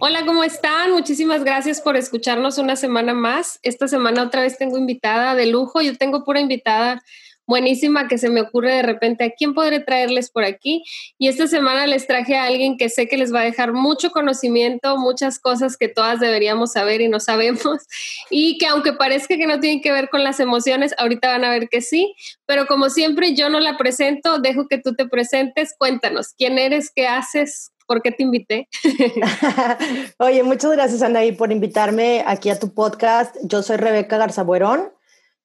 Hola, ¿cómo están? Muchísimas gracias por escucharnos una semana más. Esta semana otra vez tengo invitada de lujo. Yo tengo pura invitada buenísima que se me ocurre de repente a quién podré traerles por aquí. Y esta semana les traje a alguien que sé que les va a dejar mucho conocimiento, muchas cosas que todas deberíamos saber y no sabemos. Y que aunque parezca que no tienen que ver con las emociones, ahorita van a ver que sí. Pero como siempre, yo no la presento, dejo que tú te presentes. Cuéntanos, ¿quién eres? ¿Qué haces? ¿Por qué te invité? Oye, muchas gracias, Anaí, por invitarme aquí a tu podcast. Yo soy Rebeca Garzabuerón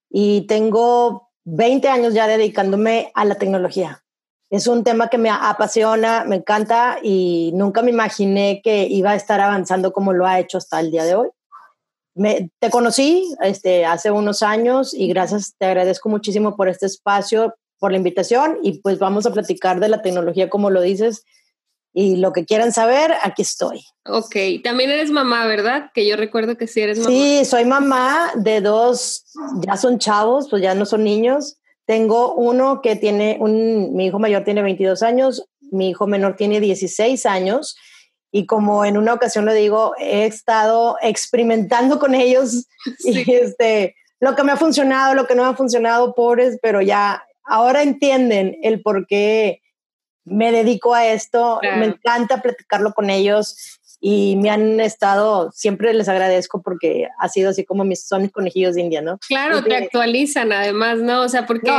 y tengo 20 años ya dedicándome a la tecnología. Es un tema que me apasiona, me encanta y nunca me imaginé que iba a estar avanzando como lo ha hecho hasta el día de hoy. Me, te conocí este, hace unos años y gracias, te agradezco muchísimo por este espacio, por la invitación y pues vamos a platicar de la tecnología como lo dices y lo que quieran saber, aquí estoy. Ok, también eres mamá, ¿verdad? Que yo recuerdo que sí eres mamá. Sí, soy mamá de dos, ya son chavos, pues ya no son niños. Tengo uno que tiene, un, mi hijo mayor tiene 22 años, mi hijo menor tiene 16 años. Y como en una ocasión le digo, he estado experimentando con ellos y este, lo que me ha funcionado, lo que no me ha funcionado, pobres, pero ya ahora entienden el por qué me dedico a esto, me encanta platicarlo con ellos y me han estado, siempre les agradezco porque ha sido así como mis, son mis conejillos de India, ¿no? Claro, te actualizan además, ¿no? O sea, porque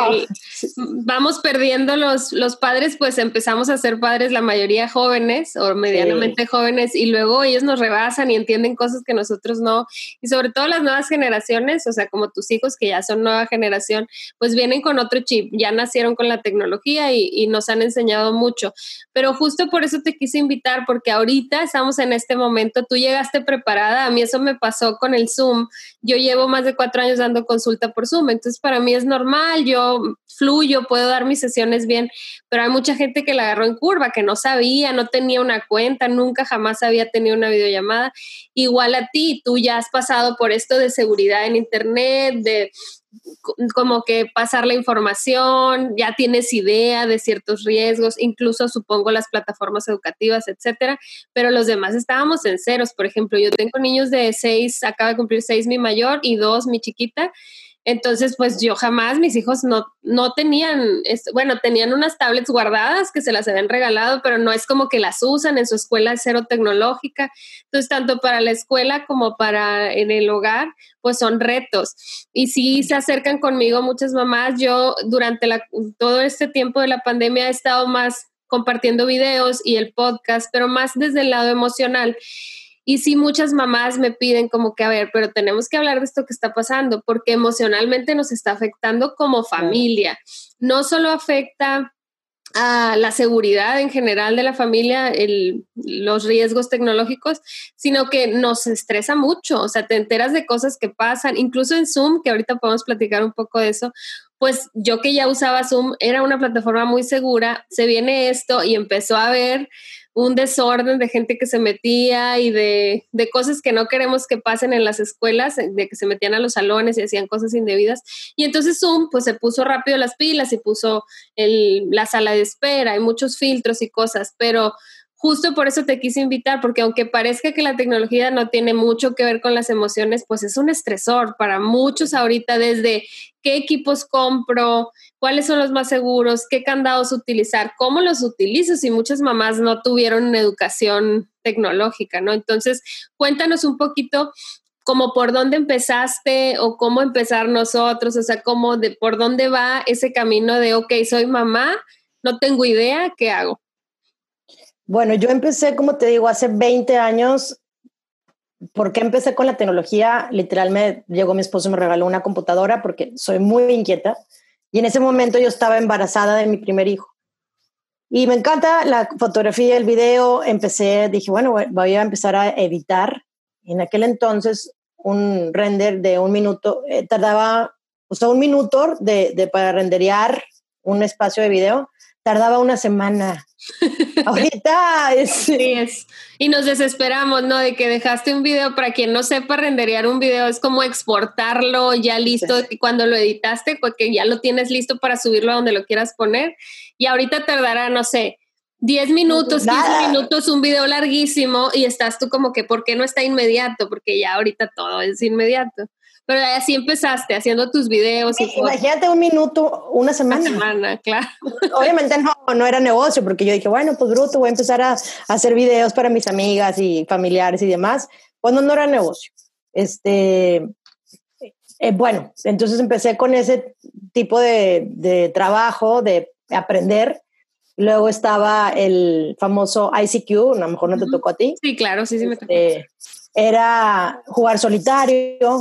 vamos perdiendo los, los padres, pues empezamos a ser padres la mayoría jóvenes o medianamente jóvenes y luego ellos nos rebasan y entienden cosas que nosotros no. Y sobre todo las nuevas generaciones, o sea, como tus hijos que ya son nueva generación, pues vienen con otro chip, ya nacieron con la tecnología y, y nos han enseñado mucho. Pero justo por eso te quise invitar, porque ahorita estamos en este momento, tú llegaste preparada, a mí eso me pasó con el Zoom, yo llevo más de cuatro años dando consulta por Zoom, entonces para mí es normal, yo fluyo, puedo dar mis sesiones bien, pero hay mucha gente que la agarró en curva, que no sabía, no tenía una cuenta, nunca jamás había tenido una videollamada. Igual a ti, tú ya has pasado por esto de seguridad en Internet, de como que pasar la información, ya tienes idea de ciertos riesgos, incluso supongo las plataformas educativas, etcétera, pero los demás estábamos en ceros. Por ejemplo, yo tengo niños de seis, acaba de cumplir seis mi mayor y dos mi chiquita, entonces, pues yo jamás, mis hijos no, no tenían, bueno, tenían unas tablets guardadas que se las habían regalado, pero no es como que las usan en su escuela cero tecnológica. Entonces, tanto para la escuela como para en el hogar, pues son retos. Y sí se acercan conmigo muchas mamás. Yo durante la, todo este tiempo de la pandemia he estado más compartiendo videos y el podcast, pero más desde el lado emocional. Y sí, muchas mamás me piden como que, a ver, pero tenemos que hablar de esto que está pasando, porque emocionalmente nos está afectando como familia. No solo afecta a la seguridad en general de la familia, los riesgos tecnológicos, sino que nos estresa mucho, o sea, te enteras de cosas que pasan, incluso en Zoom, que ahorita podemos platicar un poco de eso, pues yo que ya usaba Zoom, era una plataforma muy segura, se viene esto y empezó a ver un desorden de gente que se metía y de, cosas que no queremos que pasen en las escuelas, de que se metían a los salones y hacían cosas indebidas. Y entonces Zoom pues se puso rápido las pilas y puso el, la sala de espera y muchos filtros y cosas, pero justo por eso te quise invitar, porque aunque parezca que la tecnología no tiene mucho que ver con las emociones, pues es un estresor para muchos ahorita desde qué equipos compro, cuáles son los más seguros, qué candados utilizar, cómo los utilizo, si muchas mamás no tuvieron educación tecnológica, ¿no? Entonces, cuéntanos un poquito como por dónde empezaste o cómo empezar nosotros, o sea, cómo de por dónde va ese camino de, ok, soy mamá, no tengo idea, ¿qué hago? Bueno, yo empecé, como te digo, hace 20 años. ¿Por qué empecé con la tecnología? Literalmente llegó mi esposo y me regaló una computadora porque soy muy inquieta. Y en ese momento yo estaba embarazada de mi primer hijo. Y me encanta la fotografía, el video. Empecé, dije, bueno, voy a empezar a editar. En aquel entonces un render de un minuto, eh, tardaba, o un minuto de, de, para renderear un espacio de video, tardaba una semana. Ahorita es... Sí, es. Y nos desesperamos, ¿no? De que dejaste un video, para quien no sepa renderear un video, es como exportarlo ya listo, y cuando lo editaste, porque ya lo tienes listo para subirlo a donde lo quieras poner. Y ahorita tardará, no sé, 10 minutos, 15 minutos, un video larguísimo y estás tú como que, ¿por qué no está inmediato? Porque ya ahorita todo es inmediato. Pero así empezaste haciendo tus videos. y imagínate un minuto, una semana. Una semana, claro. Obviamente no, no era negocio, porque yo dije, bueno, pues bruto, voy a empezar a, hacer videos para mis amigas y familiares y demás. Cuando no era negocio. Este, eh, bueno, entonces empecé con ese tipo de, de trabajo, de aprender. Luego estaba el famoso ICQ, a lo mejor no te tocó a ti. Sí, claro, sí, sí me tocó. Este, era jugar solitario,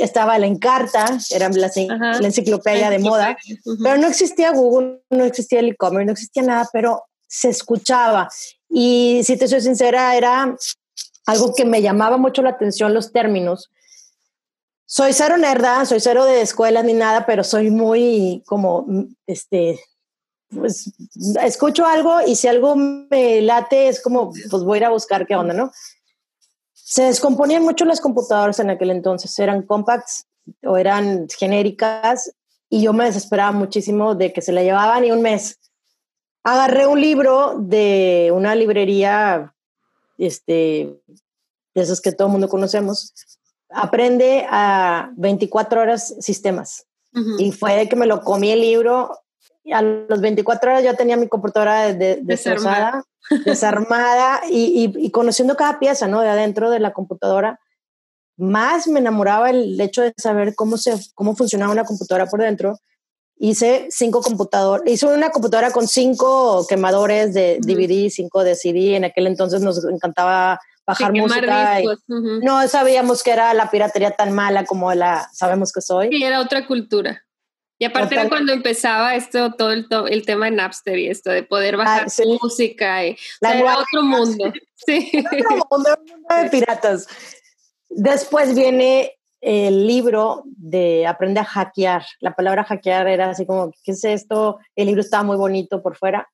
estaba la Encarta, era la, la enciclopedia de moda, pero no existía Google, no existía el e-commerce, no existía nada, pero se escuchaba. Y si te soy sincera, era algo que me llamaba mucho la atención los términos. Soy cero nerda, soy cero de escuela ni nada, pero soy muy como, este, pues escucho algo y si algo me late es como, pues voy a ir a buscar qué onda, ¿no? Se descomponían mucho las computadoras en aquel entonces, eran compacts o eran genéricas y yo me desesperaba muchísimo de que se la llevaban y un mes. Agarré un libro de una librería, este, de esos que todo el mundo conocemos, aprende a 24 horas sistemas. Y fue que me lo comí el libro. Y a los 24 horas ya tenía mi computadora de, destrozada desarmada y, y, conociendo cada pieza, ¿no? De adentro de la computadora, más me enamoraba el hecho de saber cómo, se, cómo funcionaba una computadora por dentro. Hice cinco computadoras, hice una computadora con cinco quemadores de DVD, cinco de CD. En aquel entonces nos encantaba bajar música. No sabíamos que era la piratería tan mala como la sabemos que soy. Sí, era otra cultura. Y aparte era cuando empezaba esto, todo el, el, tema de Napster y esto de poder bajar ah, música. Y, era otro mundo. Sí. Otro mundo, mundo de piratas. Después viene el libro de Aprende a hackear. La palabra hackear era así como, ¿qué es esto? El libro estaba muy bonito por fuera.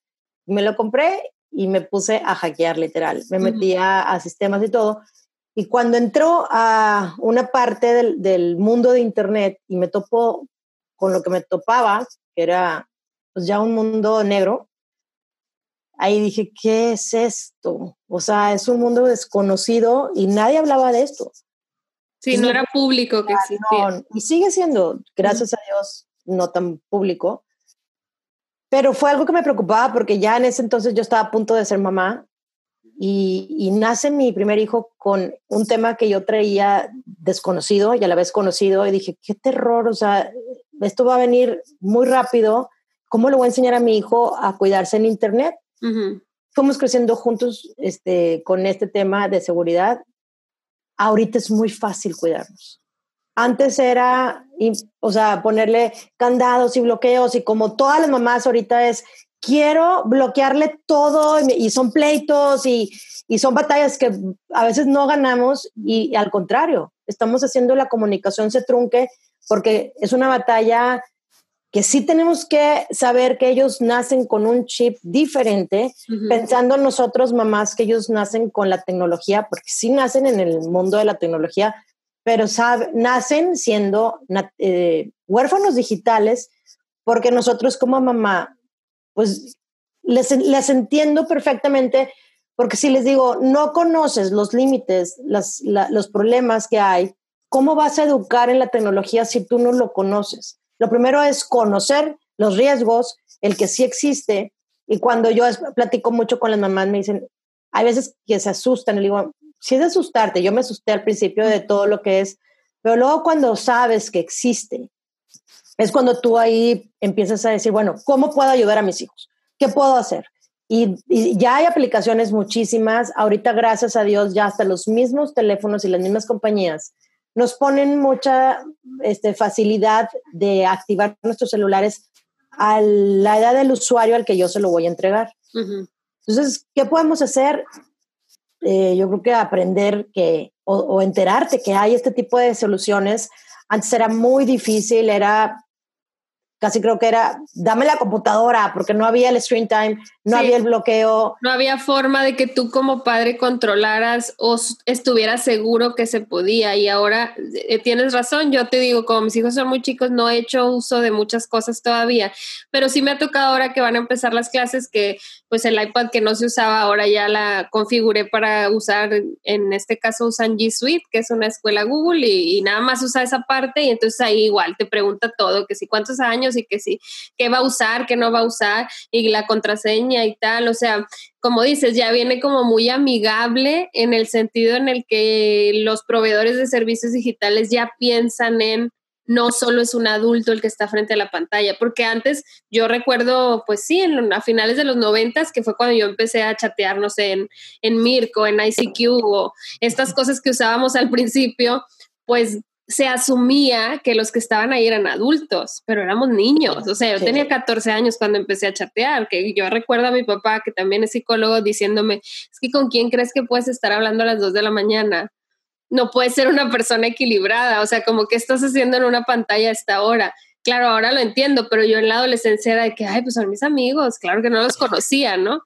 Me lo compré y me puse a hackear literal. Me metía a, sistemas y todo. Y cuando entró a una parte del, del, mundo de Internet y me topó con lo que me topaba, que era pues ya un mundo negro, ahí dije, ¿qué es esto? O sea, es un mundo desconocido y nadie hablaba de esto. Sí, no, era público que existía. y sigue siendo, gracias a Dios, no tan público. Pero fue algo que me preocupaba porque ya en ese entonces yo estaba a punto de ser mamá y, y, nace mi primer hijo con un tema que yo traía desconocido y a la vez conocido y dije, qué terror, o sea, esto va a venir muy rápido, ¿cómo le voy a enseñar a mi hijo a cuidarse en Internet? Fuimos creciendo juntos este, con este tema de seguridad. Ahorita es muy fácil cuidarnos. Antes era, o sea, ponerle candados y bloqueos y como todas las mamás ahorita es, quiero bloquearle todo y, son pleitos y, y son batallas que a veces no ganamos y, al contrario, estamos haciendo la comunicación se trunque porque es una batalla que sí tenemos que saber que ellos nacen con un chip diferente, pensando nosotros mamás que ellos nacen con la tecnología, porque sí nacen en el mundo de la tecnología, pero nacen siendo eh, huérfanos digitales, porque nosotros como mamá, pues les, les, entiendo perfectamente, porque si les digo, no conoces los límites, los problemas que hay, ¿cómo vas a educar en la tecnología si tú no lo conoces? Lo primero es conocer los riesgos, el que sí existe. Y cuando yo platico mucho con las mamás, me dicen, hay veces que se asustan. Y digo, si es asustarte, yo me asusté al principio de todo lo que es, pero luego cuando sabes que existe, es cuando tú ahí empiezas a decir, bueno, ¿cómo puedo ayudar a mis hijos? ¿Qué puedo hacer? Y, y, ya hay aplicaciones muchísimas. Ahorita, gracias a Dios, ya hasta los mismos teléfonos y las mismas compañías nos ponen mucha este, facilidad de activar nuestros celulares a la edad del usuario al que yo se lo voy a entregar. Entonces, ¿qué podemos hacer? eh, yo creo que aprender que, o, o enterarte que hay este tipo de soluciones, antes era muy difícil, era casi creo que era, dame la computadora, porque no había el screen time, no había el bloqueo. No había forma de que tú como padre controlaras o estuvieras seguro que se podía. Y ahora eh, tienes razón, yo te digo, como mis hijos son muy chicos, no he hecho uso de muchas cosas todavía, pero sí me ha tocado ahora que van a empezar las clases que pues el iPad que no se usaba ahora ya la configuré para usar, en este caso usan G Suite, que es una escuela Google, y, y nada más usa esa parte y entonces ahí igual te pregunta todo, que si cuántos años y que sí, qué va a usar, qué no va a usar y la contraseña y tal. O sea, como dices, ya viene como muy amigable en el sentido en el que los proveedores de servicios digitales ya piensan en no solo es un adulto el que está frente a la pantalla, porque antes yo recuerdo, pues sí, en, a finales de los noventas, que fue cuando yo empecé a chatear, no sé, en, en Mirko, en ICQ o estas cosas que usábamos al principio, pues se asumía que los que estaban ahí eran adultos, pero éramos niños. O sea, yo tenía 14 años cuando empecé a chatear, que yo recuerdo a mi papá, que también es psicólogo, diciéndome, es que con quién crees que puedes estar hablando a las 2 de la mañana. No puedes ser una persona equilibrada, o sea, como que estás haciendo en una pantalla a esta hora. Claro, ahora lo entiendo, pero yo en la adolescencia era de que, ay, pues son mis amigos, claro que no los conocía, ¿no?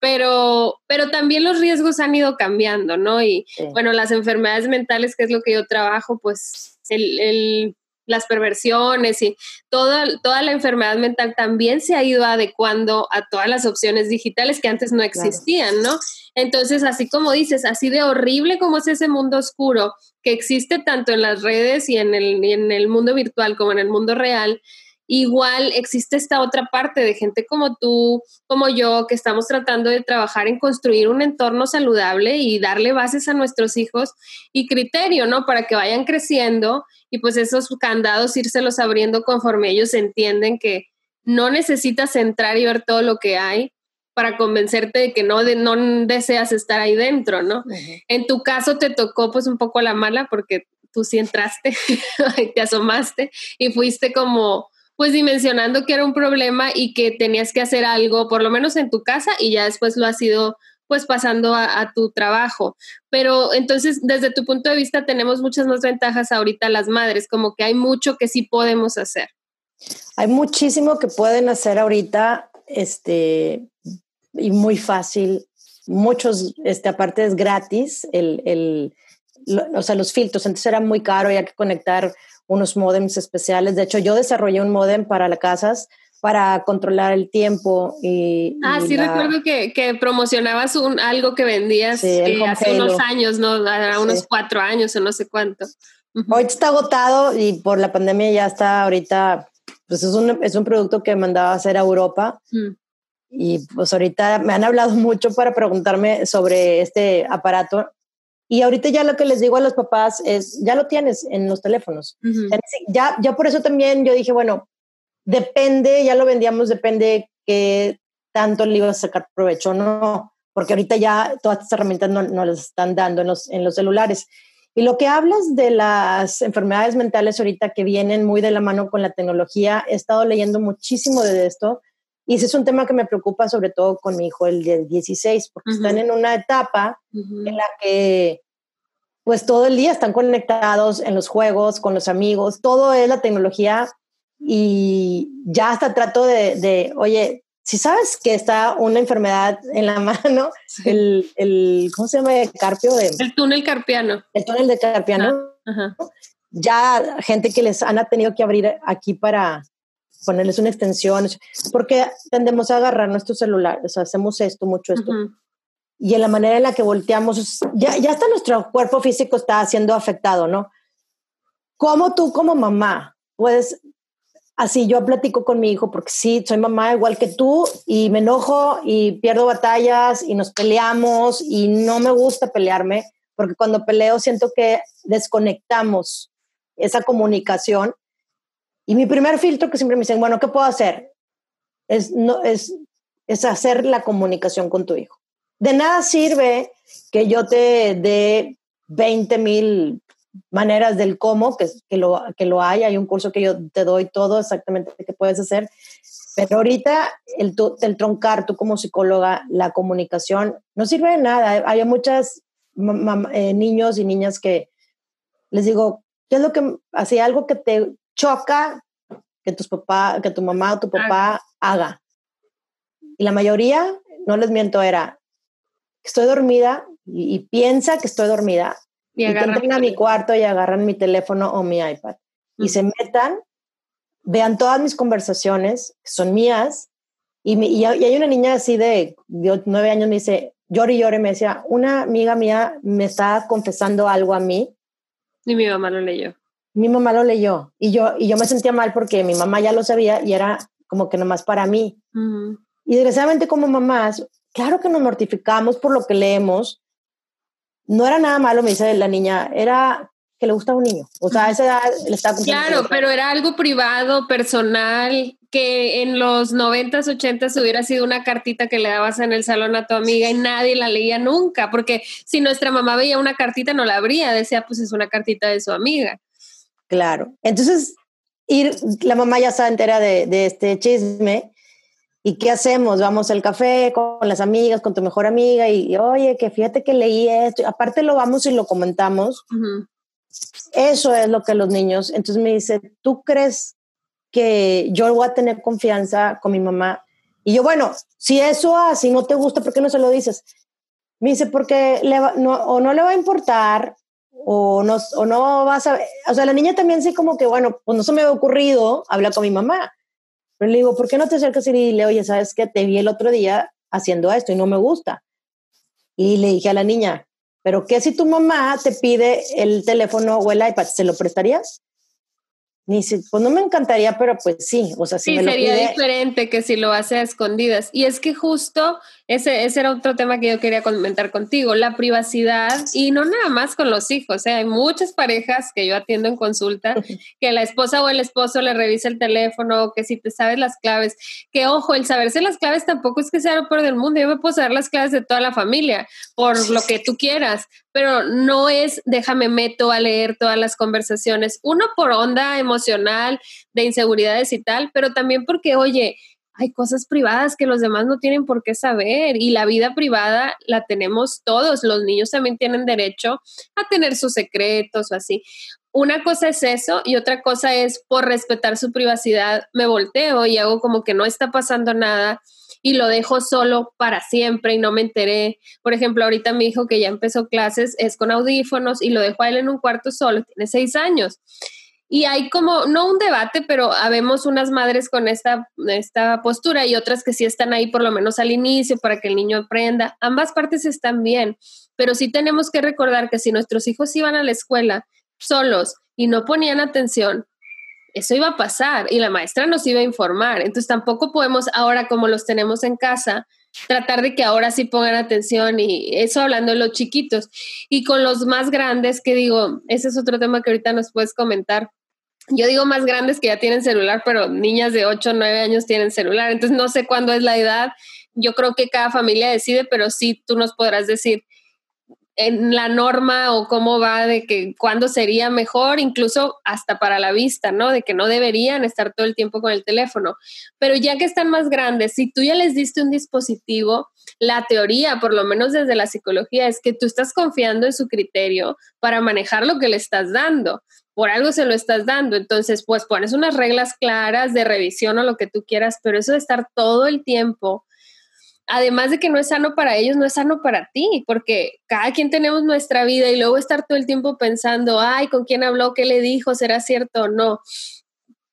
Pero, pero también los riesgos han ido cambiando, ¿no? Y bueno, las enfermedades mentales, que es lo que yo trabajo, pues el, el las perversiones y toda, toda la enfermedad mental también se ha ido adecuando a todas las opciones digitales que antes no existían, ¿no? Entonces, así como dices, así de horrible como es ese mundo oscuro que existe tanto en las redes y en el, en el mundo virtual como en el mundo real, igual existe esta otra parte de gente como tú, como yo, que estamos tratando de trabajar en construir un entorno saludable y darle bases a nuestros hijos y criterio, ¿no? Para que vayan creciendo y pues esos candados írselos abriendo conforme ellos entienden que no necesitas entrar y ver todo lo que hay para convencerte de que no, no deseas estar ahí dentro, ¿no? En tu caso te tocó pues un poco la mala porque tú sí entraste, te asomaste y fuiste como pues dimensionando que era un problema y que tenías que hacer algo, por lo menos en tu casa, y ya después lo has ido pues pasando a, tu trabajo. Pero entonces, desde tu punto de vista, tenemos muchas más ventajas ahorita las madres, como que hay mucho que sí podemos hacer. Hay muchísimo que pueden hacer ahorita, este, y muy fácil. Muchos, este, aparte es gratis, el, el, o sea, los filtros. Antes era muy caro, había que conectar unos modems especiales. De hecho, yo desarrollé un modem para las casas para controlar el tiempo y... Ah, sí, recuerdo que, que, promocionabas un, algo que vendías eh, hace unos años, ¿no? unos cuatro años o no sé cuánto. Hoy está agotado y por la pandemia ya está ahorita, pues es un, es un producto que mandaba a hacer a Europa. Mm. Y pues ahorita me han hablado mucho para preguntarme sobre este aparato y ahorita ya lo que les digo a los papás es, ya lo tienes en los teléfonos. ya, ya por eso también yo dije, bueno, depende, ya lo vendíamos, depende que tanto le ibas a sacar provecho o no, porque ahorita ya todas estas herramientas no, no las están dando en los, en los celulares. Y lo que hablas de las enfermedades mentales ahorita que vienen muy de la mano con la tecnología, he estado leyendo muchísimo de esto y ese es un tema que me preocupa sobre todo con mi hijo, el de 16, porque están en una etapa en la que pues todo el día están conectados en los juegos, con los amigos, todo es la tecnología y ya hasta trato de, de oye, si sabes que está una enfermedad en la mano, el, el, ¿cómo se llama? El carpio. De, el túnel carpiano. El túnel de carpiano. Ya gente que les han tenido que abrir aquí para, ponerles una extensión, porque tendemos a agarrar nuestro celular, o sea, hacemos esto, mucho esto. Y en la manera en la que volteamos, ya, ya hasta nuestro cuerpo físico está siendo afectado, ¿no? ¿Cómo tú como mamá puedes, así yo platico con mi hijo, porque sí, soy mamá igual que tú, y me enojo y pierdo batallas y nos peleamos y no me gusta pelearme, porque cuando peleo siento que desconectamos esa comunicación y mi primer filtro que siempre me dicen, bueno, ¿qué puedo hacer? Es, no, es, es hacer la comunicación con tu hijo. De nada sirve que yo te dé 20 mil maneras del cómo, que, que, lo, que lo hay, hay un curso que yo te doy todo exactamente que puedes hacer. Pero ahorita el, el troncar, tú como psicóloga, la comunicación no sirve de nada. Hay muchos eh, niños y niñas que les digo, ¿qué es lo que hacía algo que te choca que tus papá, que tu mamá o tu papá haga? Y la mayoría, no les miento, era estoy dormida y, piensa que estoy dormida y, que entren a mi cuarto y agarran mi teléfono o mi iPad y se metan, vean todas mis conversaciones, que son mías, y, y, hay una niña así de, nueve años, me dice, llore y llore, me decía, una amiga mía me está confesando algo a mí. Y mi mamá lo leyó. Mi mamá lo leyó y yo, y yo me sentía mal porque mi mamá ya lo sabía y era como que nomás para mí. Y desgraciadamente como mamás, claro que nos mortificamos por lo que leemos. No era nada malo, me dice la niña, era que le gusta a un niño. O sea, a esa edad le estaba Claro, pero era algo privado, personal, que en los 90s, 80s hubiera sido una cartita que le dabas en el salón a tu amiga y nadie la leía nunca, porque si nuestra mamá veía una cartita no la abría, decía, pues es una cartita de su amiga. Claro. Entonces, ir, la mamá ya estaba entera de, de este chisme ¿Y qué hacemos? Vamos al café con las amigas, con tu mejor amiga y, oye, que fíjate que leí esto. Aparte lo vamos y lo comentamos. Eso es lo que los niños. Entonces me dice, ¿tú crees que yo voy a tener confianza con mi mamá? Y yo, bueno, si eso así no te gusta, ¿por qué no se lo dices? Me dice, porque le no, o no le va a importar o no, o no vas a... O sea, la niña también sí como que, bueno, pues no se me ha ocurrido hablar con mi mamá pero le digo, ¿por qué no te acercas y dile, oye, sabes que te vi el otro día haciendo esto y no me gusta? Y le dije a la niña, ¿pero qué si tu mamá te pide el teléfono o el iPad? ¿Se lo prestarías? Dice, pues no me encantaría, pero pues sí, o sea, sí, sería diferente que si lo hace a escondidas. Y es que justo ese, ese era otro tema que yo quería comentar contigo, la privacidad y no nada más con los hijos. ¿eh? Hay muchas parejas que yo atiendo en consulta que la esposa o el esposo le revisa el teléfono, que si te sabes las claves, que ojo, el saberse las claves tampoco es que sea lo peor del mundo. Yo me puedo saber las claves de toda la familia por lo que tú quieras, pero no es déjame meto a leer todas las conversaciones. Uno por onda emocional de inseguridades y tal, pero también porque, oye, hay cosas privadas que los demás no tienen por qué saber y la vida privada la tenemos todos. Los niños también tienen derecho a tener sus secretos o así. Una cosa es eso y otra cosa es por respetar su privacidad me volteo y hago como que no está pasando nada y lo dejo solo para siempre y no me enteré. Por ejemplo, ahorita mi hijo que ya empezó clases es con audífonos y lo dejo a él en un cuarto solo, tiene seis años y hay como, no un debate, pero habemos unas madres con esta, esta postura y otras que sí están ahí por lo menos al inicio para que el niño aprenda. Ambas partes están bien, pero sí tenemos que recordar que si nuestros hijos iban a la escuela solos y no ponían atención, eso iba a pasar y la maestra nos iba a informar. Entonces tampoco podemos ahora como los tenemos en casa, tratar de que ahora sí pongan atención y eso hablando de los chiquitos. Y con los más grandes, que digo, ese es otro tema que ahorita nos puedes comentar. Yo digo más grandes que ya tienen celular, pero niñas de 8 o 9 años tienen celular. Entonces no sé cuándo es la edad. Yo creo que cada familia decide, pero sí tú nos podrás decir en la norma o cómo va de que cuándo sería mejor, incluso hasta para la vista, ¿no? De que no deberían estar todo el tiempo con el teléfono. Pero ya que están más grandes, si tú ya les diste un dispositivo, la teoría, por lo menos desde la psicología, es que tú estás confiando en su criterio para manejar lo que le estás dando. Por algo se lo estás dando. Entonces, pues pones unas reglas claras de revisión o lo que tú quieras, pero eso de estar todo el tiempo además de que no es sano para ellos, no es sano para ti, porque cada quien tenemos nuestra vida y luego estar todo el tiempo pensando, ay, ¿con quién habló? ¿Qué le dijo? ¿Será cierto o no?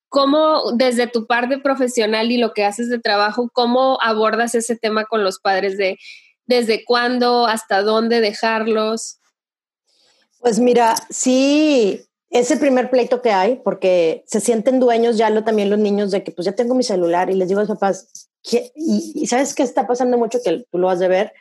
¿Cómo desde tu parte profesional y lo que haces de trabajo, cómo abordas ese tema con los padres de desde cuándo, hasta dónde dejarlos? Pues mira, sí, es el primer pleito que hay porque se sienten dueños ya lo, también los niños de que pues ya tengo mi celular y les digo a los papás, y, sabes qué está pasando mucho que tú lo has de ver,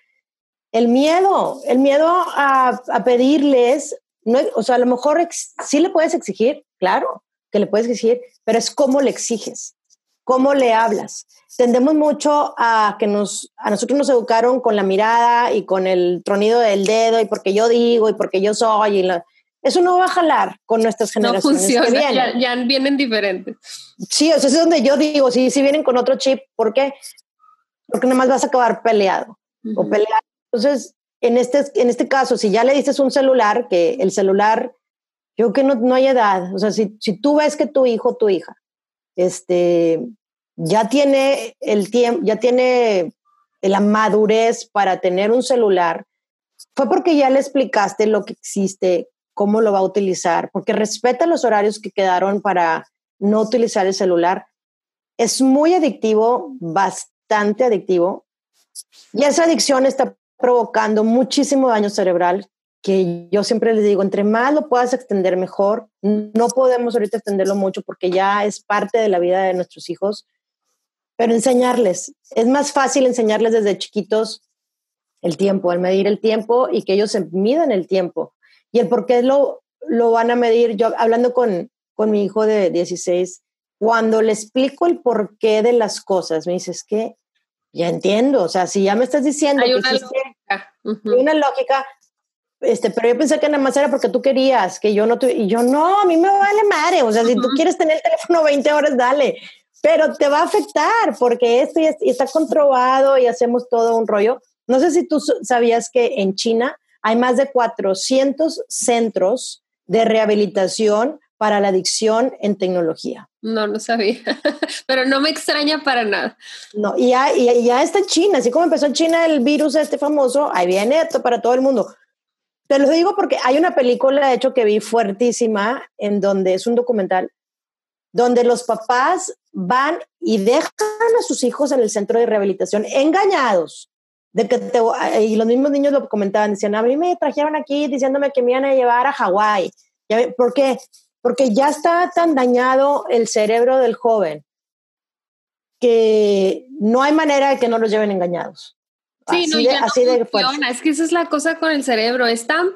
el miedo, el miedo a, a pedirles, no, o sea, a lo mejor sí le puedes exigir, claro, que le puedes exigir, pero es cómo le exiges, cómo le hablas. Tendemos mucho a que nos, a nosotros nos educaron con la mirada y con el tronido del dedo y porque yo digo y porque yo soy y la, eso no va a jalar con nuestras generaciones. No funciona, Ya, vienen diferentes. Sí, eso es donde yo digo, sí, sí vienen con otro chip, ¿por qué? Porque nada más vas a acabar peleado o peleado. Entonces, en este, en este caso, si ya le dices un celular, que el celular, yo creo que no, no hay edad, o sea, si, si tú ves que tu hijo, tu hija, este, ya tiene el tiempo, ya tiene la madurez para tener un celular, fue porque ya le explicaste lo que existe, cómo lo va a utilizar, porque respeta los horarios que quedaron para no utilizar el celular. Es muy adictivo, bastante adictivo, y esa adicción está provocando muchísimo daño cerebral, que yo siempre les digo, entre más lo puedas extender mejor, no podemos ahorita extenderlo mucho porque ya es parte de la vida de nuestros hijos, pero enseñarles, es más fácil enseñarles desde chiquitos el tiempo, el medir el tiempo y que ellos se midan el tiempo. Y el por qué lo, lo van a medir, yo hablando con, con mi hijo de 16, cuando le explico el porqué de las cosas, me dices que ya entiendo, o sea, si ya me estás diciendo hay una lógica. Hay una lógica, este, pero yo pensé que nada más era porque tú querías, que yo no y yo no, a mí me vale madre, o sea, si tú quieres tener el teléfono 20 horas, dale, pero te va a afectar porque esto ya está comprobado y hacemos todo un rollo. No sé si tú sabías que en China hay más de 400 centros de rehabilitación para la adicción en tecnología. No, no sabía, pero no me extraña para nada. No, y ya, y ya está en China, así como empezó en China el virus este famoso, ahí viene para todo el mundo. Te lo digo porque hay una película, de hecho, que vi fuertísima, en donde es un documental, donde los papás van y dejan a sus hijos en el centro de rehabilitación engañados. De que y los mismos niños lo comentaban, decían, a mí me trajeron aquí diciéndome que me iban a llevar a Hawái. ¿Por qué? porque ya está tan dañado el cerebro del joven que no hay manera de que no los lleven engañados. Sí, no, ya no funciona. Es que esa es la cosa con el cerebro. Es tan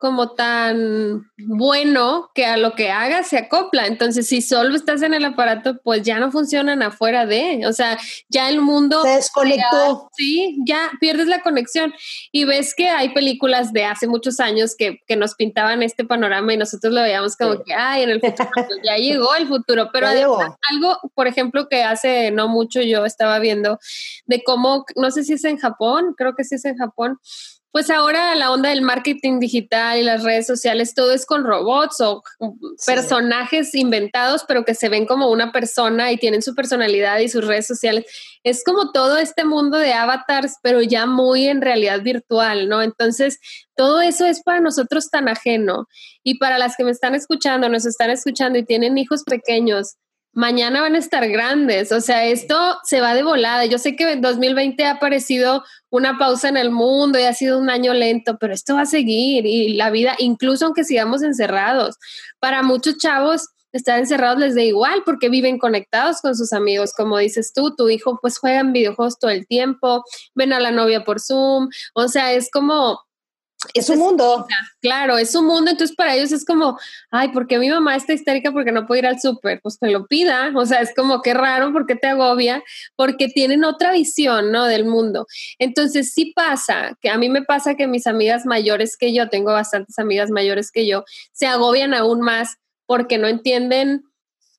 como tan bueno que a lo que hagas se acopla. Entonces, si solo estás en el aparato, pues ya no funcionan afuera de, o sea, ya el mundo se desconectó. sí, ya pierdes la conexión y ves que hay películas de hace muchos años que, nos pintaban este panorama y nosotros lo veíamos como que, ay, en el futuro, pues ya llegó el futuro, pero además, algo, por ejemplo, que hace no mucho yo estaba viendo de cómo, no sé si es en Japón, creo que sí es en Japón, pues ahora la onda del marketing digital y las redes sociales, todo es con robots o personajes inventados, pero que se ven como una persona y tienen su personalidad y sus redes sociales. Es como todo este mundo de avatars, pero ya muy en realidad virtual, ¿no? Entonces, todo eso es para nosotros tan ajeno. Y para las que me están escuchando, nos están escuchando y tienen hijos pequeños, mañana van a estar grandes. O sea, esto se va de volada. Yo sé que en 2020 ha aparecido una pausa en el mundo y ha sido un año lento, pero esto va a seguir y la vida, incluso aunque sigamos encerrados, para muchos chavos estar encerrados les da igual porque viven conectados con sus amigos, como dices tú, tu hijo pues juega en videojuegos todo el tiempo, ven a la novia por Zoom, o sea, es como es un mundo. Claro, es un mundo, entonces para ellos es como, ay, porque mi mamá está histérica porque no puede ir al súper, pues que lo pida, o sea, es como que raro, porque te agobia? Porque tienen otra visión, ¿no? Del mundo. Entonces sí pasa, que a mí me pasa que mis amigas mayores que yo, tengo bastantes amigas mayores que yo, se agobian aún más porque no entienden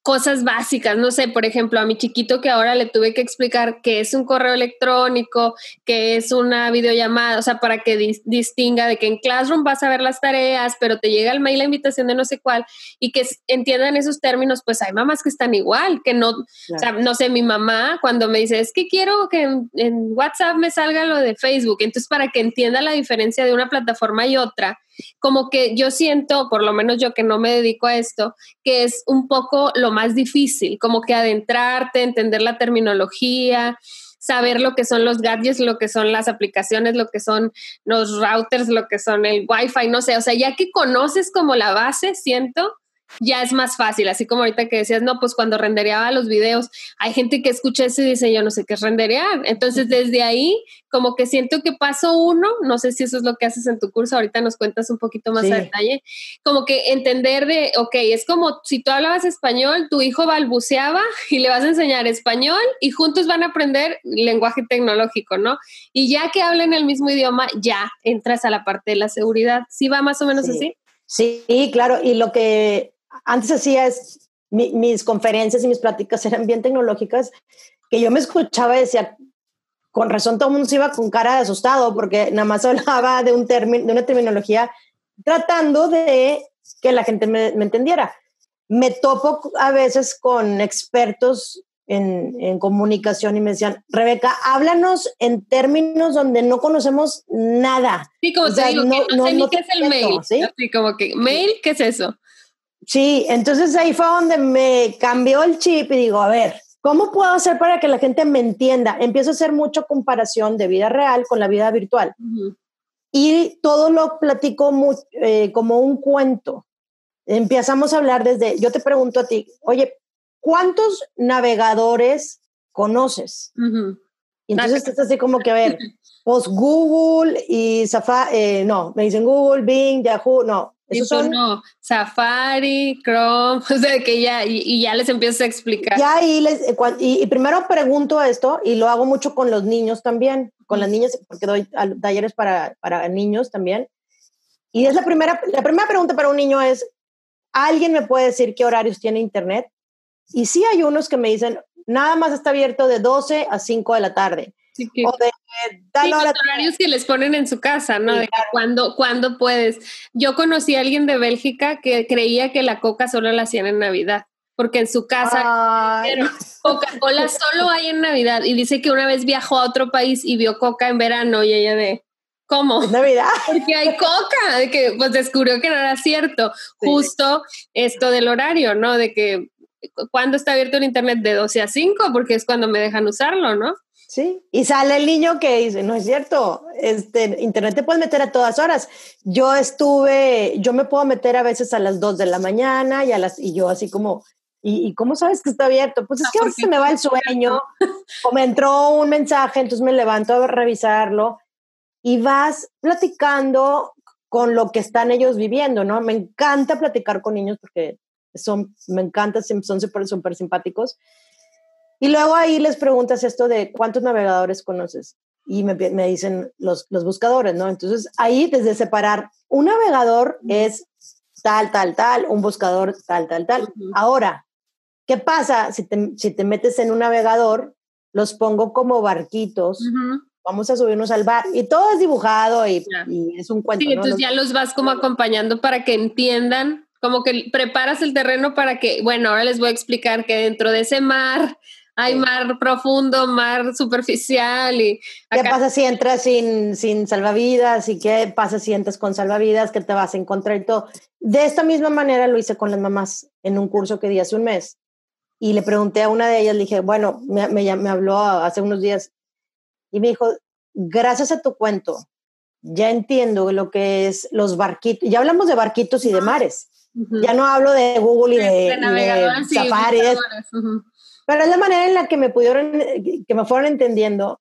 cosas básicas, no sé, por ejemplo, a mi chiquito que ahora le tuve que explicar qué es un correo electrónico, qué es una videollamada, o sea, para que distinga de que en Classroom vas a ver las tareas, pero te llega el mail la invitación de no sé cuál y que entiendan esos términos, pues hay mamás que están igual, que no, o sea, no sé, mi mamá cuando me dice, es que quiero que en, en WhatsApp me salga lo de Facebook, entonces para que entienda la diferencia de una plataforma y otra, como que yo siento, por lo menos yo que no me dedico a esto, que es un poco lo más difícil, como que adentrarte, entender la terminología, saber lo que son los gadgets, lo que son las aplicaciones, lo que son los routers, lo que son el wifi, no sé, o sea, ya que conoces como la base, siento, ya es más fácil, así como ahorita que decías, no, pues cuando rendereaba los videos, hay gente que escucha eso y dice, yo no sé qué es renderear. Entonces, desde ahí, como que siento que paso uno, no sé si eso es lo que haces en tu curso, ahorita nos cuentas un poquito más a detalle, como que entender de, ok, es como si tú hablabas español, tu hijo balbuceaba y le vas a enseñar español y juntos van a aprender lenguaje tecnológico, ¿no? Y ya que hablen el mismo idioma, ya entras a la parte de la seguridad. ¿Sí va más o menos así? Sí, claro. Y lo que antes hacía es, mis conferencias y mis pláticas eran bien tecnológicas, que yo me escuchaba y decía, con razón todo el mundo se iba con cara de asustado porque nada más hablaba de, un de una terminología tratando de que la gente me, entendiera. Me topo a veces con expertos en, en, comunicación y me decían, Rebeca, háblanos en términos donde no conocemos nada. Sí, como te digo, no, no, sé ni qué es el mail. ¿sí? Así como que, ¿mail? ¿Qué es eso? Sí, entonces ahí fue donde me cambió el chip y digo, a ver, ¿Cómo puedo hacer para que la gente me entienda? Empiezo a hacer mucha comparación de vida real con la vida virtual. Y todo lo platico eh, como un cuento. Empezamos a hablar desde, yo te pregunto a ti, oye, ¿cuántos navegadores conoces? Y entonces estás así como que, a ver, pues Google y Safari, eh, no, me dicen Google, Bing, Yahoo, no, eso son, no, Safari, Chrome, o sea, que ya, y, ya les empiezo a explicar. Ya, y, les, eh, y, primero pregunto esto, y lo hago mucho con los niños también, con las niñas, porque doy talleres para, para niños también. Y es la primera, la primera pregunta para un niño es, ¿alguien me puede decir qué horarios tiene Internet? Y sí hay unos que me dicen, nada más está abierto de 12 a 5 de la tarde. Sí, que, o de los horarios que les ponen en su casa, ¿no? de cuando, cuando puedes. Yo conocí a alguien de Bélgica que creía que la coca solo la hacían en Navidad, porque en su casa Coca-Cola solo hay en Navidad. Y dice que una vez viajó a otro país y vio coca en verano y ella de... ¿Cómo? Navidad. Porque hay coca, de que pues descubrió que no era cierto. Justo esto del horario, ¿no? De que cuando está abierto el internet de 12 a 5, porque es cuando me dejan usarlo, ¿no? Sí, y sale el niño que dice, no es cierto, este, internet te puedes meter a todas horas. Yo estuve, yo me puedo meter a veces a las 2 de la mañana y, a las, y yo así como, ¿y, cómo sabes que está abierto? Pues es que a veces se me va el sueño o me entró un mensaje, entonces me levanto a revisarlo y vas platicando con lo que están ellos viviendo, ¿no? Me encanta platicar con niños porque son, me encanta, son súper super simpáticos. Y luego ahí les preguntas esto de cuántos navegadores conoces. Y me, me dicen los, los, buscadores, ¿no? Entonces ahí desde separar, un navegador es tal, tal, tal, un buscador tal, tal, tal. Ahora, ¿qué pasa si te, si te metes en un navegador? Los pongo como barquitos. Vamos a subirnos al bar y todo es dibujado y, y es un cuento. Sí, entonces ya los vas como acompañando para que entiendan, como que preparas el terreno para que, bueno, ahora les voy a explicar que dentro de ese mar hay mar profundo, mar superficial y... ¿Qué pasa si entras sin, sin salvavidas? ¿Y qué pasa si entras con salvavidas? que te vas a encontrar y todo? De esta misma manera lo hice con las mamás en un curso que di hace un mes. Y le pregunté a una de ellas, le dije, bueno, me, me, me habló hace unos días y me dijo, gracias a tu cuento, ya entiendo lo que es los barquitos. Ya hablamos de barquitos y de mares. Ya no hablo de Google y de, Safari. Pero es la manera en la que me pudieron, que me fueron entendiendo.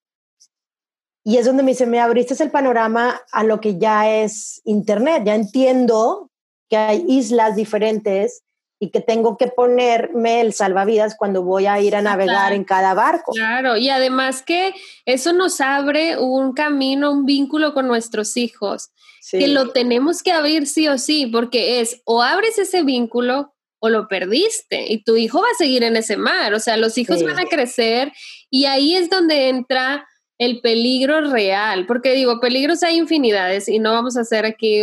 Y es donde me dice, me abriste el panorama a lo que ya es Internet. Ya entiendo que hay islas diferentes y que tengo que ponerme el salvavidas cuando voy a ir a navegar en cada barco. Claro, y además que eso nos abre un camino, un vínculo con nuestros hijos, que lo tenemos que abrir sí o sí, porque es o abres ese vínculo o lo perdiste y tu hijo va a seguir en ese mar, o sea, los hijos van a crecer y ahí es donde entra el peligro real, porque digo, peligros hay infinidades y no vamos a hacer aquí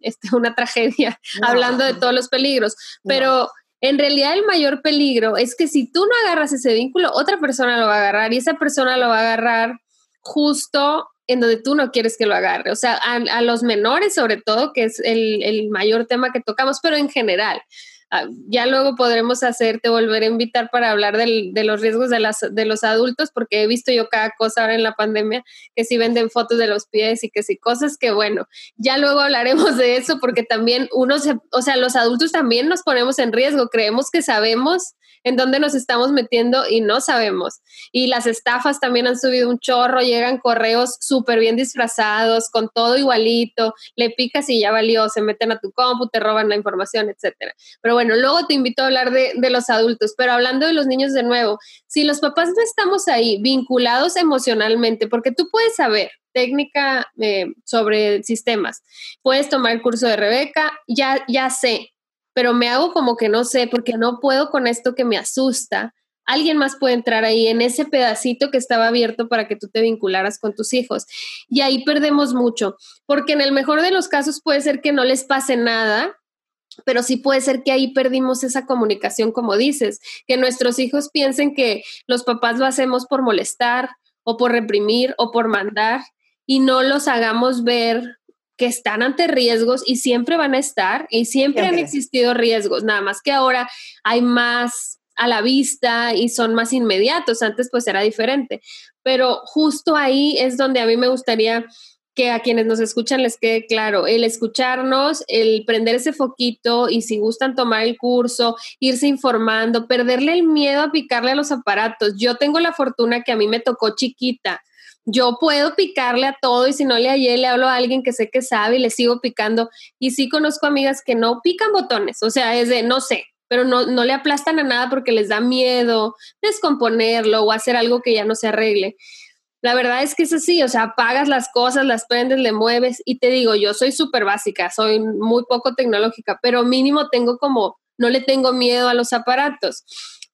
este, una tragedia hablando de todos los peligros, pero en realidad el mayor peligro es que si tú no agarras ese vínculo, otra persona lo va a agarrar y esa persona lo va a agarrar justo en donde tú no quieres que lo agarre. O sea, a, los menores sobre todo, que es el, el mayor tema que tocamos, pero en general. Ah, ya luego podremos hacerte volver a invitar para hablar de los riesgos de, las, de los adultos, porque he visto yo cada cosa ahora en la pandemia, que si venden fotos de los pies y que si cosas que, bueno, ya luego hablaremos de eso, porque también uno se, o sea, los adultos también nos ponemos en riesgo, creemos que sabemos en dónde nos estamos metiendo y no sabemos. Y las estafas también han subido un chorro, llegan correos súper bien disfrazados, con todo igualito, le picas y ya valió, se meten a tu compu, te roban la información, etcétera. Pero bueno, luego te invito a hablar de, los adultos, pero hablando de los niños de nuevo, si los papás no estamos ahí vinculados emocionalmente, porque tú puedes saber técnica eh, sobre sistemas, puedes tomar el curso de Rebeca, ya, ya sé, pero me hago como que no sé, porque no puedo con esto que me asusta alguien más puede entrar ahí en ese pedacito que estaba abierto para que tú te vincularas con tus hijos. Y ahí perdemos mucho, porque en el mejor de los casos puede ser que no les pase nada, pero sí puede ser que ahí perdimos esa comunicación, como dices, que nuestros hijos piensen que los papás lo hacemos por molestar o por reprimir o por mandar y no los hagamos ver que están ante riesgos y siempre van a estar y siempre, siempre. han existido riesgos, nada más que ahora hay más a la vista y son más inmediatos. Antes pues era diferente. Pero justo ahí es donde a mí me gustaría que a quienes nos escuchan les quede claro, el escucharnos, el prender ese foquito y si gustan tomar el curso, irse informando, perderle el miedo a picarle a los aparatos. Yo tengo la fortuna que a mí me tocó chiquita. Yo puedo picarle a todo y si no le hallé, le hablo a alguien que sé que sabe y le sigo picando. Y sí conozco amigas que no pican botones, o sea, es de, no sé, pero no, no le aplastan a nada porque les da miedo descomponerlo o hacer algo que ya no se arregle. La verdad es que es así, o sea, apagas las cosas, las prendes, le mueves y te digo, yo soy súper básica, soy muy poco tecnológica, pero mínimo tengo como, no le tengo miedo a los aparatos.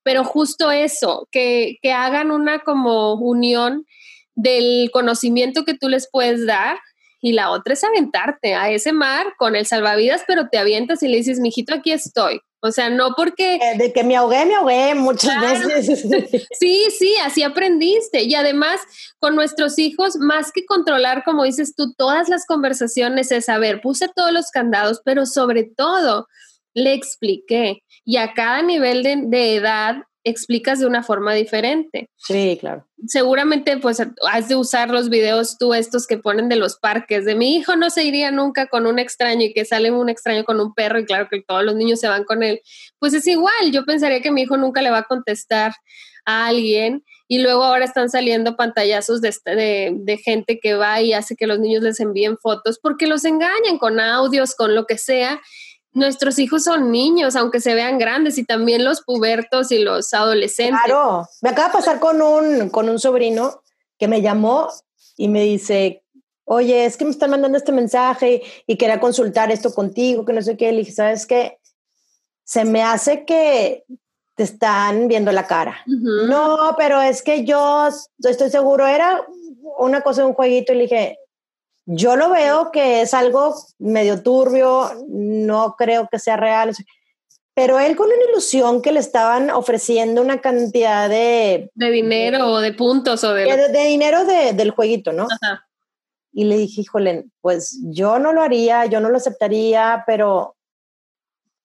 Pero justo eso, que, que hagan una como unión del conocimiento que tú les puedes dar y la otra es aventarte a ese mar con el salvavidas, pero te avientas y le dices, mijito, aquí estoy. O sea, no porque... Eh, de que me ahogué, me ahogué muchas veces. sí, sí, así aprendiste. Y además, con nuestros hijos, más que controlar, como dices tú, todas las conversaciones es saber, puse todos los candados, pero sobre todo le expliqué. Y a cada nivel de, de edad explicas de una forma diferente. Sí, claro. Seguramente pues has de usar los videos tú estos que ponen de los parques, de mi hijo no se iría nunca con un extraño y que sale un extraño con un perro y claro que todos los niños se van con él. Pues es igual, yo pensaría que mi hijo nunca le va a contestar a alguien y luego ahora están saliendo pantallazos de, de, de gente que va y hace que los niños les envíen fotos porque los engañan con audios, con lo que sea nuestros hijos son niños, aunque se vean grandes, y también los pubertos y los adolescentes. Claro, me acaba de pasar con un, con un sobrino que me llamó y me dice, oye, es que me están mandando este mensaje y quería consultar esto contigo, que no sé qué. Le dije, ¿sabes qué? Se me hace que te están viendo la cara. No, pero es que yo estoy seguro, era una cosa de un jueguito y le dije, yo lo veo que es algo medio turbio, no creo que sea real, pero él con una ilusión que le estaban ofreciendo una cantidad de... De dinero o de puntos o de... De, dinero del jueguito, ¿no? Ajá. Y le dije, híjole, pues yo no lo haría, yo no lo aceptaría, pero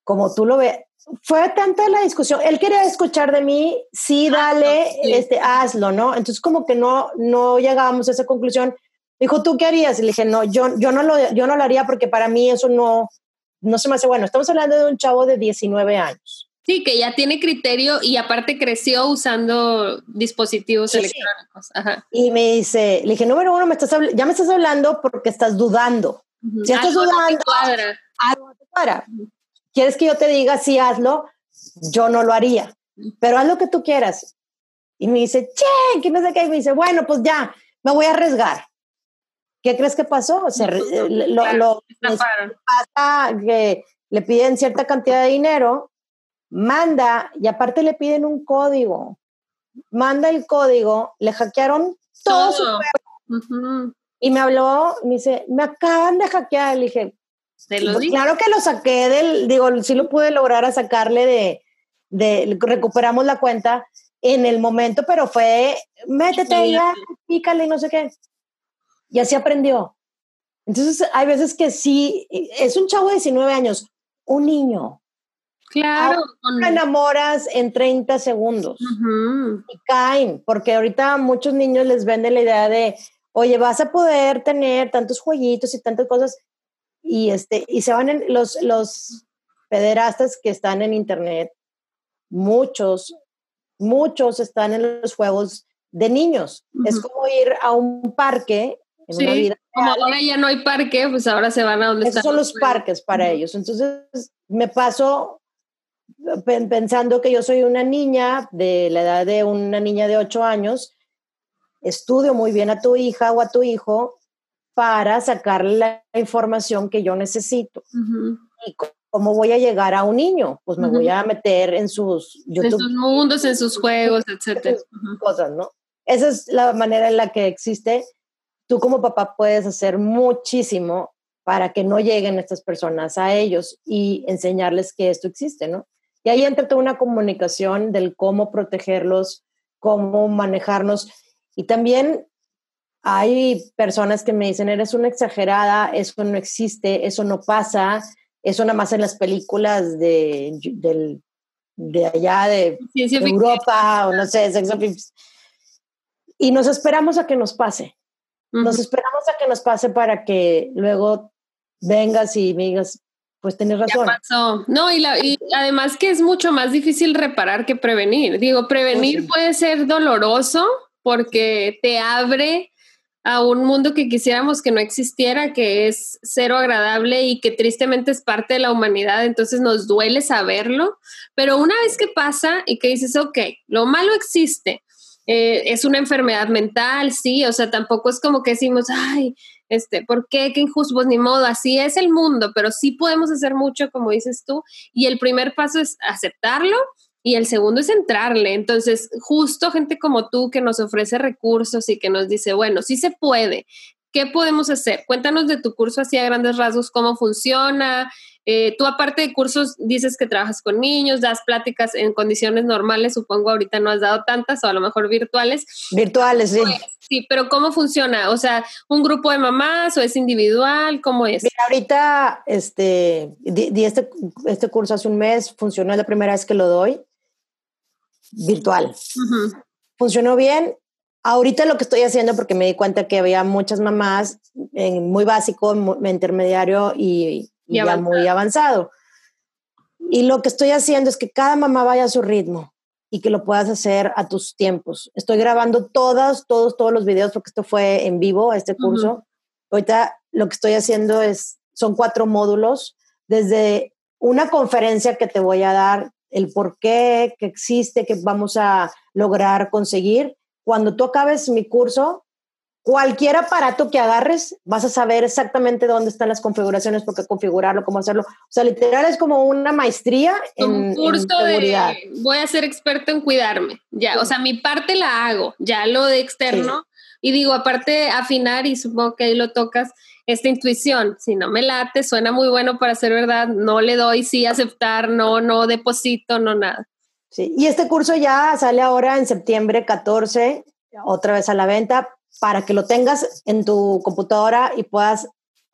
como tú lo ves, fue tanta la discusión, él quería escuchar de mí, sí, dale, este, hazlo, ¿no? Entonces como que no, no llegábamos a esa conclusión Dijo, ¿tú qué harías? Y le dije, no, yo, yo, no lo, yo no lo haría porque para mí eso no, no se me hace bueno. Estamos hablando de un chavo de 19 años. Sí, que ya tiene criterio y aparte creció usando dispositivos electrónicos. Y me dice, le dije, número uno, me estás ya me estás hablando porque estás dudando. Si estás dudando, algo te cuadra. ¿Quieres que yo te diga sí, hazlo? Yo no lo haría, pero haz lo que tú quieras. Y me dice, che, que no sé qué. Y me dice, bueno, pues ya, me voy a arriesgar. ¿Qué crees que pasó? Se, eh, lo, lo pasa que le piden cierta cantidad de dinero, manda y aparte le piden un código. Manda el código, le hackearon todo, su. Y me habló, me dice, me acaban de hackear. Le dije, pues claro que lo saqué del, digo, sí lo pude lograr a sacarle de, de, recuperamos la cuenta en el momento, pero fue, métete ya, pícale y no sé qué. Y así aprendió. Entonces, hay veces que sí, es un chavo de 19 años, un niño. Claro. Te enamoras en 30 segundos y caen, porque ahorita muchos niños les venden la idea de, oye, vas a poder tener tantos jueguitos y tantas cosas, y, este, y se van en los, los pederastas que están en internet, muchos, muchos están en los juegos de niños. Es como ir a un parque sí, Como ahora ya no hay parque, pues ahora se van a donde Esos son los parques para ellos. Entonces, me pasó pensando que yo soy una niña de la edad de una niña de 8 años, estudio muy bien a tu hija o a tu hijo para sacarle la información que yo necesito. ¿Y cómo voy a llegar a un niño? Pues me voy a meter en sus En sus mundos, en sus juegos, etcétera. Cosas, ¿no? Esa es la manera en la que existe. Tú como papá puedes hacer muchísimo para que no lleguen estas personas a ellos y enseñarles que esto existe, ¿no? Y ahí entra toda una comunicación del cómo protegerlos, cómo manejarnos. Y también hay personas que me dicen, eres una exagerada, eso no existe, eso no pasa, eso nada más en las películas de, de allá de, Europa o no sé, Y nos esperamos a que nos pase. Nos esperamos a que nos pase para que luego vengas y me digas, pues tienes razón. No, y, la, y, además que es mucho más difícil reparar que prevenir. Digo, prevenir puede ser doloroso porque te abre a un mundo que quisiéramos que no existiera, que es cero agradable y que tristemente es parte de la humanidad, entonces nos duele saberlo, pero una vez que pasa y que dices, ok, lo malo existe, eh, es una enfermedad mental, sí, o sea, tampoco es como que decimos, ay, este, ¿por qué? Qué injusto, ni modo, así es el mundo, pero sí podemos hacer mucho, como dices tú, y el primer paso es aceptarlo y el segundo es entrarle. Entonces, justo gente como tú que nos ofrece recursos y que nos dice, bueno, sí se puede. ¿Qué podemos hacer? Cuéntanos de tu curso así a grandes rasgos, cómo funciona. Eh, tú aparte de cursos dices que trabajas con niños, das pláticas en condiciones normales, supongo ahorita no has dado tantas o a lo mejor virtuales. Virtuales, sí. Pues, sí, pero ¿cómo funciona? O sea, ¿un grupo de mamás o es individual? ¿Cómo es? Mira, ahorita este, di, este, este curso hace un mes, funcionó la primera vez que lo doy virtual. Funcionó bien. Ahorita lo que estoy haciendo, porque me di cuenta que había muchas mamás en muy básico, muy intermediario y, ya muy avanzado. Y lo que estoy haciendo es que cada mamá vaya a su ritmo y que lo puedas hacer a tus tiempos. Estoy grabando todas, todos, todos los videos porque esto fue en vivo, este curso. Ahorita lo que estoy haciendo es, son cuatro módulos, desde una conferencia que te voy a dar el por qué que existe, que vamos a lograr conseguir. Cuando tú acabes mi curso, cualquier aparato que agarres, vas a saber exactamente dónde están las configuraciones, por qué configurarlo, cómo hacerlo. O sea, literal es como una maestría en, un curso seguridad. De, voy a ser experto en cuidarme. Ya, o sea, mi parte la hago, ya lo de externo. Y digo, aparte afinar y supongo que ahí lo tocas, esta intuición, si no me late, suena muy bueno para ser verdad, no le doy sí aceptar, no, no deposito, no nada. Sí, y este curso ya sale ahora en septiembre 14, otra vez a la venta, para que lo tengas en tu computadora y puedas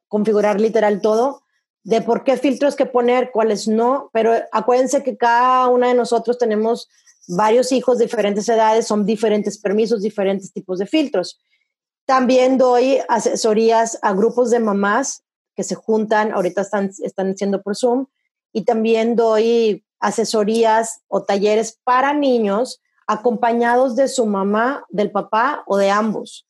configurar literal todo de por qué filtros que poner, cuáles no, pero acuérdense que cada una de nosotros tenemos varios hijos de diferentes edades, son diferentes permisos, diferentes tipos de filtros. También doy asesorías a grupos de mamás que se juntan, ahorita están, están haciendo por Zoom, y también doy asesorías o talleres para niños acompañados de su mamá, del papá o de ambos.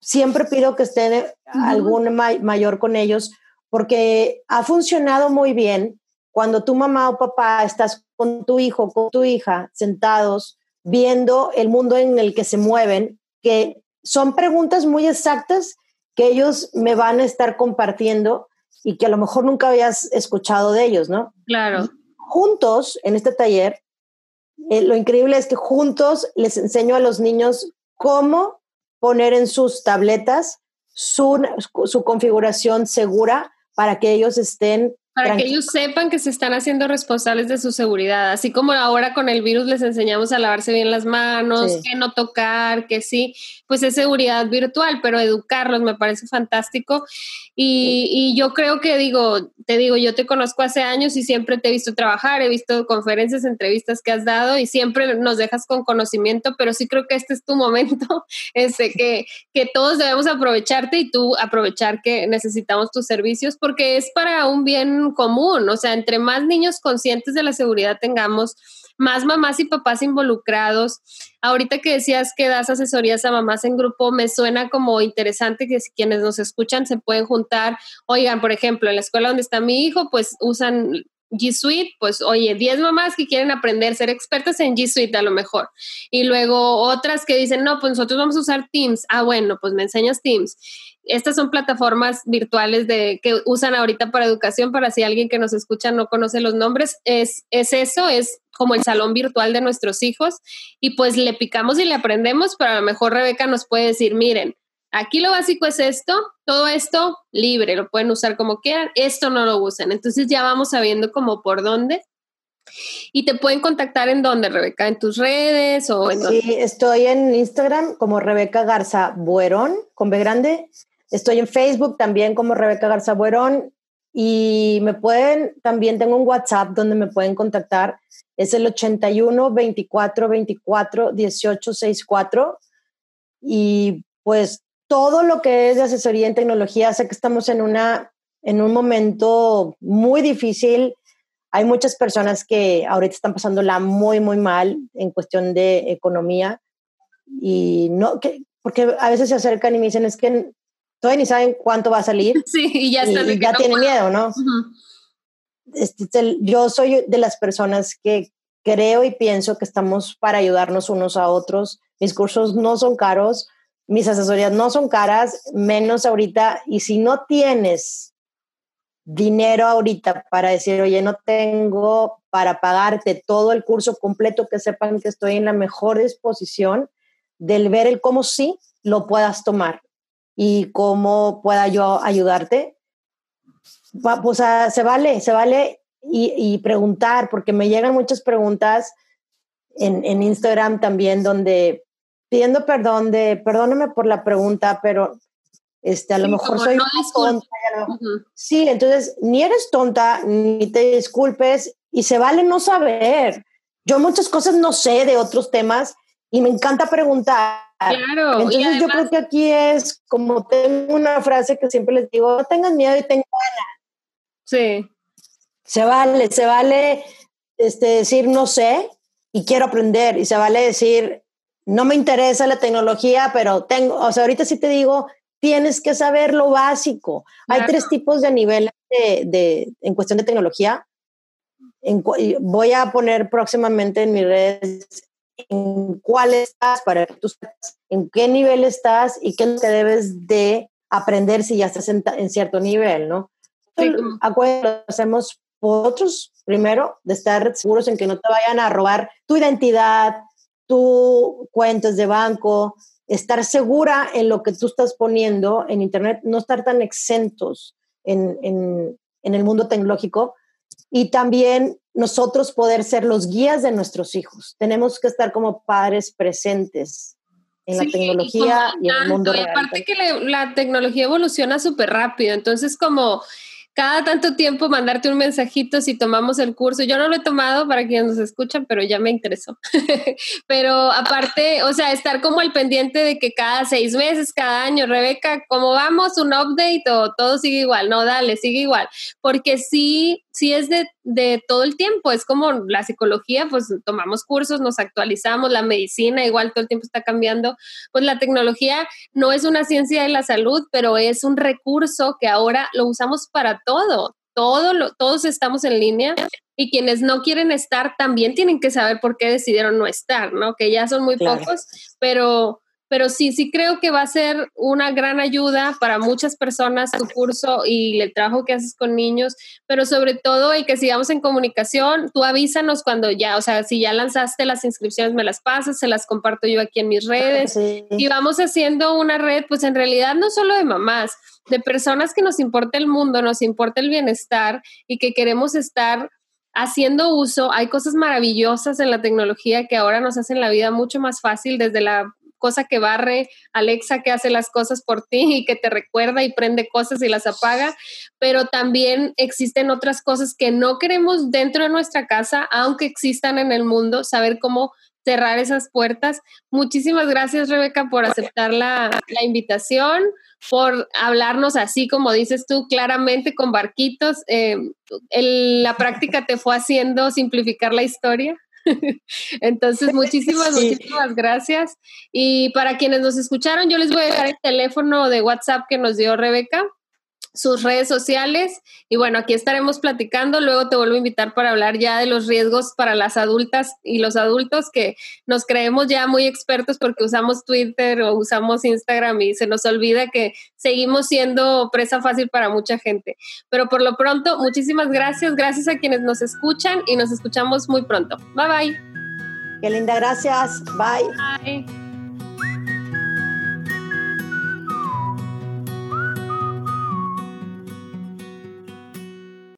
Siempre pido que esté algún mayor con ellos porque ha funcionado muy bien cuando tu mamá o papá estás con tu hijo, con tu hija, sentados, viendo el mundo en el que se mueven, que son preguntas muy exactas que ellos me van a estar compartiendo y que a lo mejor nunca habías escuchado de ellos, ¿no? Claro. juntos, en este taller, eh, lo increíble es que juntos les enseño a los niños cómo poner en sus tabletas su, su configuración segura para que ellos estén para que ellos sepan que se están haciendo responsables de su seguridad, así como ahora con el virus les enseñamos a lavarse bien las manos, que no tocar, que sí, pues es seguridad virtual, pero educarlos me parece fantástico. Y, y, yo creo que digo, te digo, yo te conozco hace años y siempre te he visto trabajar, he visto conferencias, entrevistas que has dado y siempre nos dejas con conocimiento, pero sí creo que este es tu momento, este, que, que todos debemos aprovecharte y tú aprovechar que necesitamos tus servicios porque es para un bien común, o sea, entre más niños conscientes de la seguridad tengamos, más mamás y papás involucrados. Ahorita que decías que das asesorías a mamás en grupo, me suena como interesante que si quienes nos escuchan se pueden juntar. Oigan, por ejemplo, en la escuela donde está mi hijo, pues usan G Suite, pues oye, 10 mamás que quieren aprender, ser expertas en G Suite a lo mejor. Y luego otras que dicen, no, pues nosotros vamos a usar Teams. Ah, bueno, pues me enseñas Teams. Estas son plataformas virtuales de, que usan ahorita para educación, para si alguien que nos escucha no conoce los nombres, es, es eso, es como el salón virtual de nuestros hijos y pues le picamos y le aprendemos, pero a lo mejor Rebeca nos puede decir, miren, aquí lo básico es esto, todo esto libre, lo pueden usar como quieran, esto no lo usan. Entonces ya vamos sabiendo como por dónde. Y te pueden contactar en dónde, Rebeca, en tus redes o en Sí, estoy en Instagram como Rebeca Garza Buerón, con B grande. Estoy en Facebook también como Rebeca Garza Buerón. Y me pueden, también tengo un WhatsApp donde me pueden contactar. Es el 81 24 24 18 64. Y pues todo lo que es de asesoría en tecnología, sé que estamos en, una, en un momento muy difícil. Hay muchas personas que ahorita están pasándola muy, muy mal en cuestión de economía. Y no, que, porque a veces se acercan y me dicen, es que todavía ni saben cuánto va a salir. Sí, y ya, y, ya tienen miedo, ¿no? este, yo soy de las personas que creo y pienso que estamos para ayudarnos unos a otros. Mis cursos no son caros mis asesorías no son caras, menos ahorita. Y si no tienes dinero ahorita para decir, oye, no tengo para pagarte todo el curso completo, que sepan que estoy en la mejor disposición del ver el cómo sí lo puedas tomar y cómo pueda yo ayudarte. Pues se vale, se vale y, preguntar, porque me llegan muchas preguntas en, en Instagram también donde pidiendo perdón de, perdóname por la pregunta, pero este, a lo mejor soy tonta. Sí, entonces ni eres tonta, ni te disculpes y se vale no saber. Yo muchas cosas no sé de otros temas y me encanta preguntar. Claro. Entonces yo creo que aquí es como tengo una frase que siempre les digo, no tengan miedo y tengan ganas. Sí. Se vale, se vale este, decir no sé y quiero aprender y se vale decir no me interesa la tecnología, pero tengo, o sea, ahorita sí te digo, tienes que saber lo básico. Hay tres tipos de niveles de, en cuestión de tecnología. voy a poner próximamente en mis redes en cuál estás para que tú sepas en qué nivel estás y qué es lo que debes de aprender si ya estás en, cierto nivel, ¿no? Sí. Acuérdate, hacemos por otros, primero, de estar seguros en que no te vayan a robar tu identidad, tu cuentas de banco, estar segura en lo que tú estás poniendo en Internet, no estar tan exentos en, en, en, el mundo tecnológico y también nosotros poder ser los guías de nuestros hijos. Tenemos que estar como padres presentes en la tecnología y, en el mundo real. aparte que la tecnología evoluciona súper rápido, entonces como cada tanto tiempo mandarte un mensajito si tomamos el curso. Yo no lo he tomado para quienes nos escuchan, pero ya me interesó. pero aparte, o sea, estar como al pendiente de que cada seis meses, cada año, Rebeca, ¿cómo vamos? ¿Un update o todo sigue igual? No, dale, sigue igual. Porque sí, sí es de, de, todo el tiempo, es como la psicología, pues tomamos cursos, nos actualizamos, la medicina igual todo el tiempo está cambiando, pues la tecnología no es una ciencia de la salud, pero es un recurso que ahora lo usamos para todo, todo lo, todos estamos en línea y quienes no quieren estar también tienen que saber por qué decidieron no estar, ¿no? Que ya son muy pocos, pero pero sí, sí creo que va a ser una gran ayuda para muchas personas tu curso y el trabajo que haces con niños, pero sobre todo y que sigamos en comunicación, tú avísanos cuando ya, o sea, si ya lanzaste las inscripciones, me las pasas, se las comparto yo aquí en mis redes y vamos haciendo una red, pues en realidad no solo de mamás, de personas que nos importa el mundo, nos importa el bienestar y que queremos estar haciendo uso. Hay cosas maravillosas en la tecnología que ahora nos hacen la vida mucho más fácil desde la cosa que barre, Alexa que hace las cosas por ti y que te recuerda y prende cosas y las apaga, pero también existen otras cosas que no queremos dentro de nuestra casa, aunque existan en el mundo, saber cómo cerrar esas puertas. Muchísimas gracias, Rebeca, por aceptar la, invitación, por hablarnos así, como dices tú, claramente con barquitos. Eh, la práctica te fue haciendo simplificar la historia. Entonces, muchísimas, muchísimas gracias. Y para quienes nos escucharon, yo les voy a dejar el teléfono de WhatsApp que nos dio Rebeca sus redes sociales y bueno, aquí estaremos platicando, luego te vuelvo a invitar para hablar ya de los riesgos para las adultas y los adultos que nos creemos ya muy expertos porque usamos Twitter o usamos Instagram y se nos olvida que seguimos siendo presa fácil para mucha gente. Pero por lo pronto, muchísimas gracias, gracias a quienes nos escuchan y nos escuchamos muy pronto. Bye bye. Qué linda, gracias. Bye. Bye.